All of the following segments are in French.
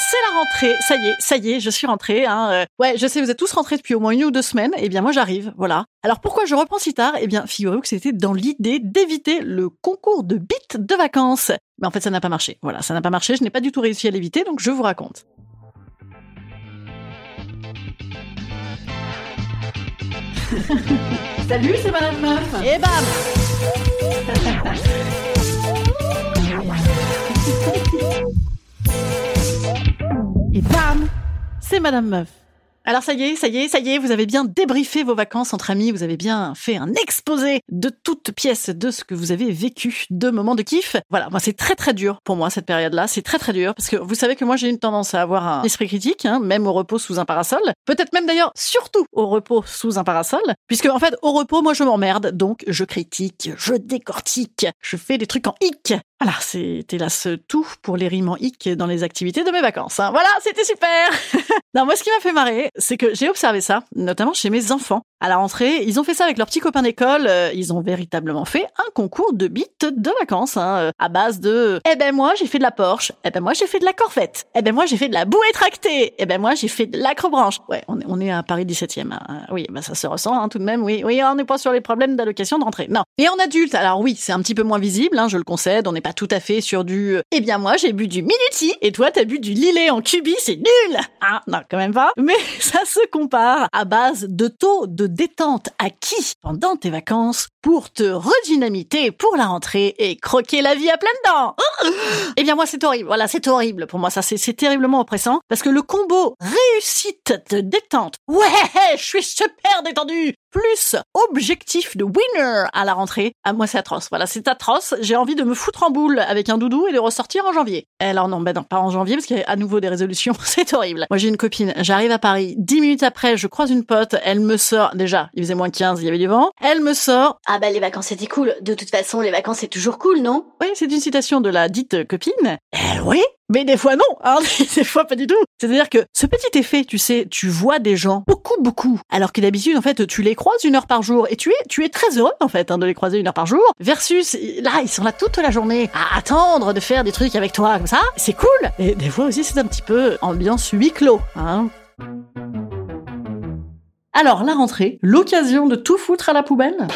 c'est la rentrée. Ça y est, ça y est, je suis rentrée. Hein. Euh, ouais, je sais, vous êtes tous rentrés depuis au moins une ou deux semaines. Eh bien, moi, j'arrive. Voilà. Alors, pourquoi je reprends si tard? Eh bien, figurez-vous que c'était dans l'idée d'éviter le concours de bits de vacances. Mais en fait, ça n'a pas marché. Voilà, ça n'a pas marché. Je n'ai pas du tout réussi à l'éviter, donc je vous raconte. Salut, c'est Madame Meuf. Et bam C'est Madame Meuf. Alors ça y est, ça y est, ça y est, vous avez bien débriefé vos vacances entre amis, vous avez bien fait un exposé de toutes pièces de ce que vous avez vécu, de moments de kiff. Voilà, moi c'est très très dur pour moi cette période-là, c'est très très dur parce que vous savez que moi j'ai une tendance à avoir un esprit critique, hein, même au repos sous un parasol, peut-être même d'ailleurs surtout au repos sous un parasol, puisque en fait au repos moi je m'emmerde, donc je critique, je décortique, je fais des trucs en hic. Voilà, c'était là ce tout pour les rimes en hic dans les activités de mes vacances. Hein. Voilà, c'était super. non, moi ce qui m'a fait marrer, c'est que j'ai observé ça, notamment chez mes enfants. À la rentrée, ils ont fait ça avec leurs petits copains d'école. euh, ils ont véritablement fait un concours de bits de vacances, hein, euh, à base de « Eh ben moi, j'ai fait de la Porsche. Eh ben moi, j'ai fait de la Corvette. Eh ben moi, j'ai fait de la bouée tractée. Eh ben moi, j'ai fait de l'acrobranche. » Ouais, on est, on est à Paris 17e. hein. Oui, bah ça se ressent hein, tout de même. Oui, oui, on n'est pas sur les problèmes d'allocation de rentrée. Non. Et en adulte, alors oui, c'est un petit peu moins visible, hein, je le concède. On n'est pas tout à fait sur du euh, Eh bien moi, j'ai bu du Minuti et toi, t'as bu du Lillet en cubi, c'est nul Ah, non, quand même pas. Mais ça se compare à base de taux de détente acquis pendant tes vacances pour te redynamiter pour la rentrée et croquer la vie à pleines dents. Eh bien moi c'est horrible. Voilà, c'est horrible pour moi ça c'est terriblement oppressant parce que le combo réussite de détente. Ouais, je suis super détendu. Plus objectif de winner à la rentrée. Ah moi c'est atroce. Voilà, c'est atroce. J'ai envie de me foutre en boule avec un doudou et de ressortir en janvier. Alors non, ben non, pas en janvier parce qu'il y a à nouveau des résolutions. C'est horrible. Moi j'ai une copine, j'arrive à Paris, dix minutes après, je croise une pote, elle me sort déjà, il faisait moins 15, il y avait du vent. Elle me sort Ah bah les vacances c'était cool. De toute façon, les vacances c'est toujours cool, non? Oui, c'est une citation de la dite copine. Eh oui, mais des fois non, hein, des fois pas du tout. C'est-à-dire que ce petit effet, tu sais, tu vois des gens beaucoup, beaucoup, alors que d'habitude, en fait, tu les croises une heure par jour et tu es, tu es très heureux, en fait, hein, de les croiser une heure par jour, versus là, ils sont là toute la journée à attendre de faire des trucs avec toi comme ça. C'est cool. Et des fois aussi, c'est un petit peu ambiance huis clos, hein. Alors, la rentrée, l'occasion de tout foutre à la poubelle?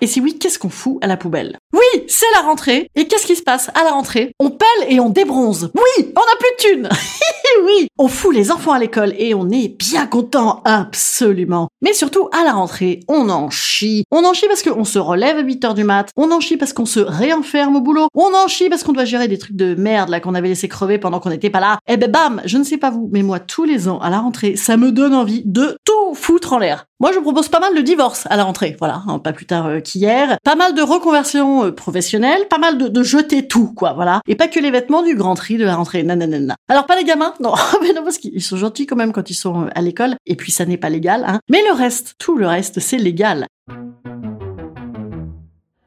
Et si oui, qu'est-ce qu'on fout à la poubelle? Oui, c'est la rentrée. Et qu'est-ce qui se passe à la rentrée? On pèle et on débronze. Oui, on n'a plus de thunes. oui, on fout les enfants à l'école et on est bien content, absolument. Mais surtout, à la rentrée, on en chie. On en chie parce qu'on se relève à 8 heures du mat. On en chie parce qu'on se réenferme au boulot. On en chie parce qu'on doit gérer des trucs de merde là qu'on avait laissé crever pendant qu'on n'était pas là. Et ben bam, je ne sais pas vous, mais moi tous les ans à la rentrée, ça me donne envie de tout foutre en l'air. Moi, je propose pas mal de divorce à la rentrée, voilà, hein, pas plus tard euh, qu'hier. Pas mal de reconversion euh, professionnelle, pas mal de, de jeter tout, quoi, voilà. Et pas que les vêtements du grand tri de la rentrée, nanana. Alors pas les gamins, non, mais non parce qu'ils sont gentils quand même quand ils sont euh, à l'école. Et puis ça n'est pas légal, hein. Mais le reste, tout le reste, c'est légal.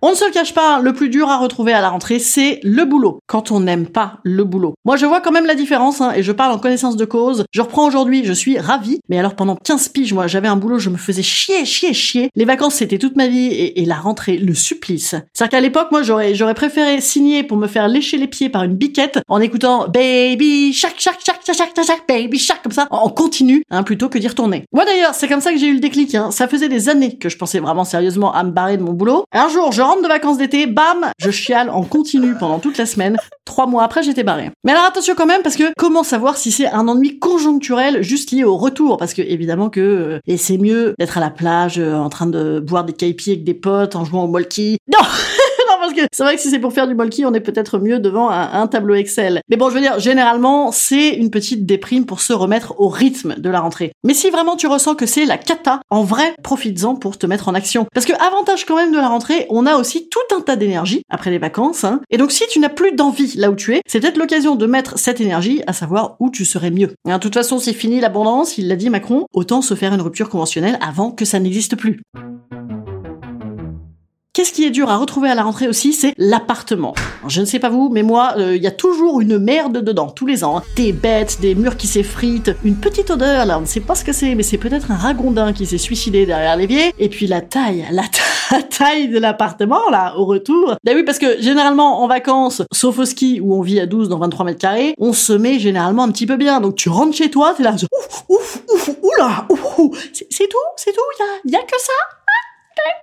On ne se le cache pas, le plus dur à retrouver à la rentrée, c'est le boulot. Quand on n'aime pas le boulot. Moi, je vois quand même la différence, hein, et je parle en connaissance de cause. Je reprends aujourd'hui, je suis ravie. Mais alors, pendant 15 piges, moi, j'avais un boulot, je me faisais chier, chier, chier. Les vacances, c'était toute ma vie, et, et la rentrée, le supplice. C'est-à-dire qu'à l'époque, moi, j'aurais, j'aurais préféré signer pour me faire lécher les pieds par une biquette en écoutant Baby Shark, Shark, Shark, Shark, Shark, Shark, Baby Shark, comme ça, en continu, hein, plutôt que d'y retourner. Moi, d'ailleurs, c'est comme ça que j'ai eu le déclic, hein. Ça faisait des années que je pensais vraiment sérieusement à me barrer de mon boulot. Un jour, je de vacances d'été, bam, je chiale en continu pendant toute la semaine. Trois mois après, j'étais barré. Mais alors attention quand même, parce que comment savoir si c'est un ennui conjoncturel juste lié au retour? Parce que évidemment que euh, et c'est mieux d'être à la plage euh, en train de boire des caipiers avec des potes en jouant au molki. Non, parce que c'est vrai que si c'est pour faire du molki, on est peut-être mieux devant un, tableau Excel. Mais bon, je veux dire, généralement, c'est une petite déprime pour se remettre au rythme de la rentrée. Mais si vraiment tu ressens que c'est la cata, en vrai, profites-en pour te mettre en action. Parce que avantage quand même de la rentrée, on a aussi tout un tas d'énergie après les vacances. Hein. Et donc si tu n'as plus d'envie là où tu es, c'est peut-être l'occasion de mettre cette énergie à savoir où tu serais mieux. Et de toute façon, c'est fini l'abondance, il l'a dit Macron, autant se faire une rupture conventionnelle avant que ça n'existe plus. Qu'est-ce qui est dur à retrouver à la rentrée aussi C'est l'appartement. Je ne sais pas vous, mais moi, euh, il y a toujours une merde dedans, tous les ans. hein. Des bêtes, des murs qui s'effritent, une petite odeur, là, on ne sait pas ce que c'est, mais c'est peut-être un ragondin qui s'est suicidé derrière l'évier. Et puis la taille, la ta- taille de l'appartement, là, au retour. Bah oui, parce que généralement, en vacances, sauf au ski, où on vit à 12 dans 23 mètres carrés, on se met généralement un petit peu bien. Donc tu rentres chez toi, t'es là, ouf, ouf, ouf, oula, ouf. C'est tout, c'est tout, y a, y a que ça?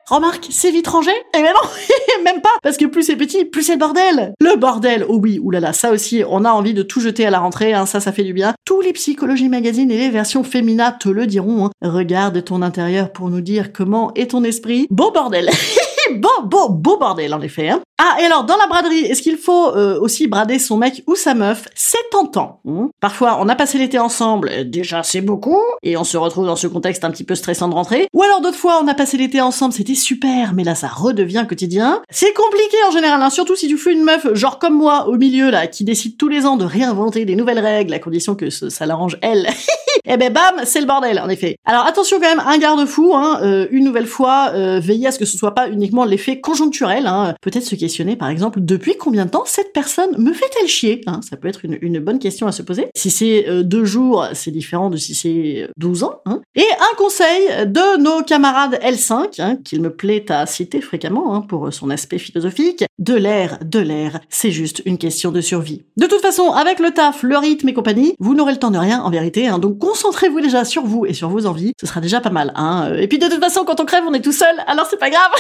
Remarque, c'est vite rangé Eh ben non, même pas, parce que plus c'est petit, plus c'est le bordel. Le bordel, oh oui, oulala, ça aussi, on a envie de tout jeter à la rentrée, hein, ça, ça fait du bien. Tous les psychologies magazines et les versions féminin te le diront. hein. Regarde ton intérieur pour nous dire comment est ton esprit. Beau bordel Beau, beau, beau bordel, en effet. Hein. Ah, et alors, dans la braderie, est-ce qu'il faut euh, aussi brader son mec ou sa meuf? C'est tentant. hein. Parfois, on a passé l'été ensemble, euh, déjà c'est beaucoup, et on se retrouve dans ce contexte un petit peu stressant de rentrée. Ou alors d'autres fois, on a passé l'été ensemble, c'était super, mais là ça redevient quotidien. C'est compliqué en général, hein, surtout si tu fais une meuf, genre comme moi, au milieu là, qui décide tous les ans de réinventer des nouvelles règles, à condition que ça l'arrange elle. Eh ben bam, c'est le bordel en effet. Alors attention quand même, un garde-fou, hein, euh, une nouvelle fois, euh, veillez à ce que ce soit pas uniquement l'effet conjoncturel. Hein. Peut-être se questionner par exemple depuis combien de temps cette personne me fait-elle chier hein? Ça peut être une, une bonne question à se poser. Si c'est euh, deux jours, c'est différent de si c'est euh, 12 ans. Hein. Et un conseil de nos camarades L5, hein, qu'il me plaît à citer fréquemment hein, pour son aspect philosophique, de l'air, de l'air, c'est juste une question de survie. De toute façon, avec le taf, le rythme et compagnie, vous n'aurez le temps de rien en vérité, donc concentrez-vous déjà sur vous et sur vos envies, ce sera déjà pas mal. Hein. Et puis de toute façon, quand on crève, on est tout seul, alors c'est pas grave.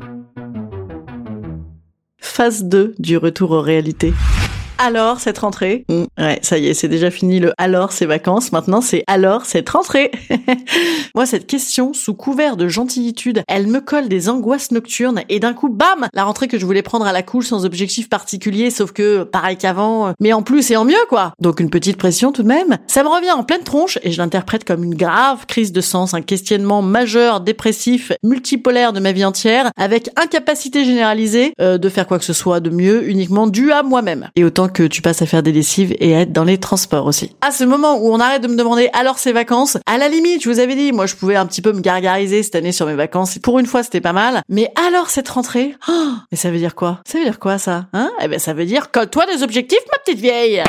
Phase 2 du retour aux réalités. Alors cette rentrée Mm, Ouais, ça y est, c'est déjà fini le alors ces vacances. Maintenant, c'est alors cette rentrée. Moi, cette question, sous couvert de gentillitude, elle me colle des angoisses nocturnes et d'un coup, bam, la rentrée que je voulais prendre à la cool sans objectif particulier, sauf que pareil qu'avant, euh, mais en plus et en mieux quoi. Donc une petite pression tout de même. Ça me revient en pleine tronche et je l'interprète comme une grave crise de sens, un questionnement majeur, dépressif, multipolaire de ma vie entière, avec incapacité généralisée euh, de faire quoi que ce soit de mieux, uniquement dû à moi-même. Et autant que tu passes à faire des lessives et à être dans les transports aussi. À ce moment où on arrête de me demander alors ces vacances, à la limite, je vous avais dit, moi je pouvais un petit peu me gargariser cette année sur mes vacances. Pour une fois, c'était pas mal. Mais alors cette rentrée, oh, mais ça veut dire quoi? Ça veut dire quoi ça Hein? Eh ben ça veut dire colle-toi des objectifs, ma petite vieille.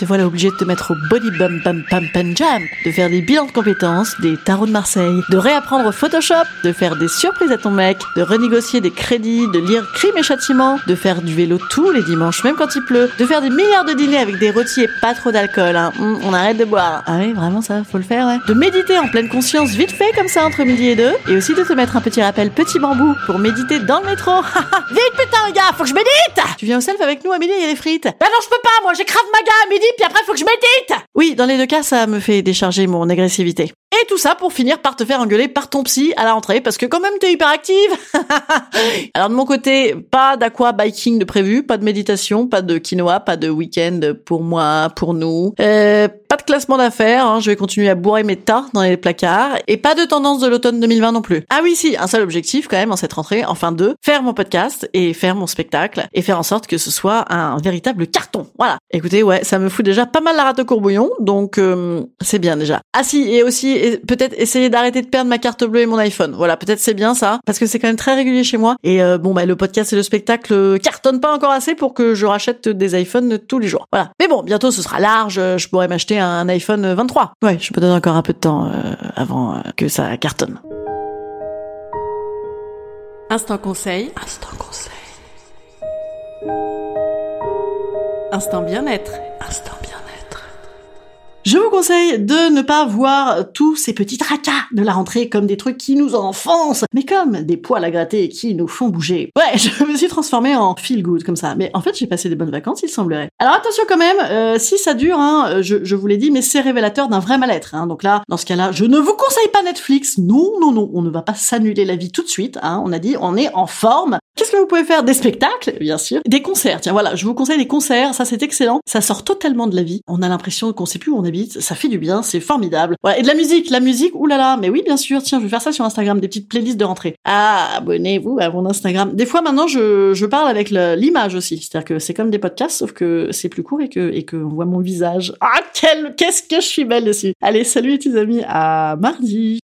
Te voilà obligé de te mettre au body bum bum pam pam jam, de faire des bilans de compétences, des tarots de Marseille, de réapprendre Photoshop, de faire des surprises à ton mec, de renégocier des crédits, de lire Crime et Châtiment, de faire du vélo tous les dimanches, même quand il pleut, de faire des milliards de dîners avec des rôtis et pas trop d'alcool. Hein. Hum, on arrête de boire. Ah oui, vraiment ça, faut le faire, ouais. De méditer en pleine conscience vite fait comme ça entre midi et deux, et aussi de te mettre un petit rappel petit bambou pour méditer dans le métro. vite putain les gars, faut que je médite Tu viens au self avec nous à midi, il y a des frites? Bah non, je peux pas, moi j'ai ma à midi, puis après faut que je médite Oui, dans les deux cas, ça me fait décharger mon agressivité. Et tout ça pour finir par te faire engueuler par ton psy à la rentrée parce que quand même t'es hyper active. Alors de mon côté, pas d'aqua biking de prévu, pas de méditation, pas de quinoa, pas de week-end pour moi, pour nous. Euh, pas de classement d'affaires, hein, je vais continuer à bourrer mes tas dans les placards et pas de tendance de l'automne 2020 non plus. Ah oui si, un seul objectif quand même en cette rentrée, enfin deux, faire mon podcast et faire mon spectacle et faire en sorte que ce soit un véritable carton. Voilà. Écoutez, ouais, ça me fout déjà pas mal la rate au courbouillon, donc euh, c'est bien déjà. Ah si, et aussi et peut-être essayer d'arrêter de perdre ma carte bleue et mon iPhone. Voilà, peut-être c'est bien ça, parce que c'est quand même très régulier chez moi. Et euh, bon, bah le podcast et le spectacle euh, cartonnent pas encore assez pour que je rachète des iPhones tous les jours. Voilà. Mais bon, bientôt ce sera large, euh, je pourrais m'acheter un iPhone 23. Ouais, je me donne encore un peu de temps euh, avant euh, que ça cartonne. Instant conseil. Instant conseil. Instant bien-être. Je vous conseille de ne pas voir tous ces petits tracas de la rentrée comme des trucs qui nous enfoncent, mais comme des poils à gratter qui nous font bouger. Ouais, je me suis transformée en feel good comme ça, mais en fait j'ai passé des bonnes vacances, il semblerait. Alors attention quand même, euh, si ça dure, hein, je, je vous l'ai dit, mais c'est révélateur d'un vrai mal-être. Hein. Donc là, dans ce cas-là, je ne vous conseille pas Netflix. Non, non, non, on ne va pas s'annuler la vie tout de suite. Hein. On a dit, on est en forme. Qu'est-ce que vous pouvez faire? Des spectacles, bien sûr. Des concerts. Tiens, voilà, je vous conseille des concerts. Ça, c'est excellent. Ça sort totalement de la vie. On a l'impression qu'on sait plus où on habite. Ça fait du bien. C'est formidable. Voilà. Et de la musique. La musique, oulala. Mais oui, bien sûr. Tiens, je vais faire ça sur Instagram. Des petites playlists de rentrée. Ah, abonnez-vous à mon Instagram. Des fois, maintenant, je, je parle avec l'image aussi. C'est-à-dire que c'est comme des podcasts, sauf que c'est plus court et que, et que on voit mon visage. Ah, quel, qu'est-ce que je suis belle dessus. Allez, salut les petits amis. À mardi.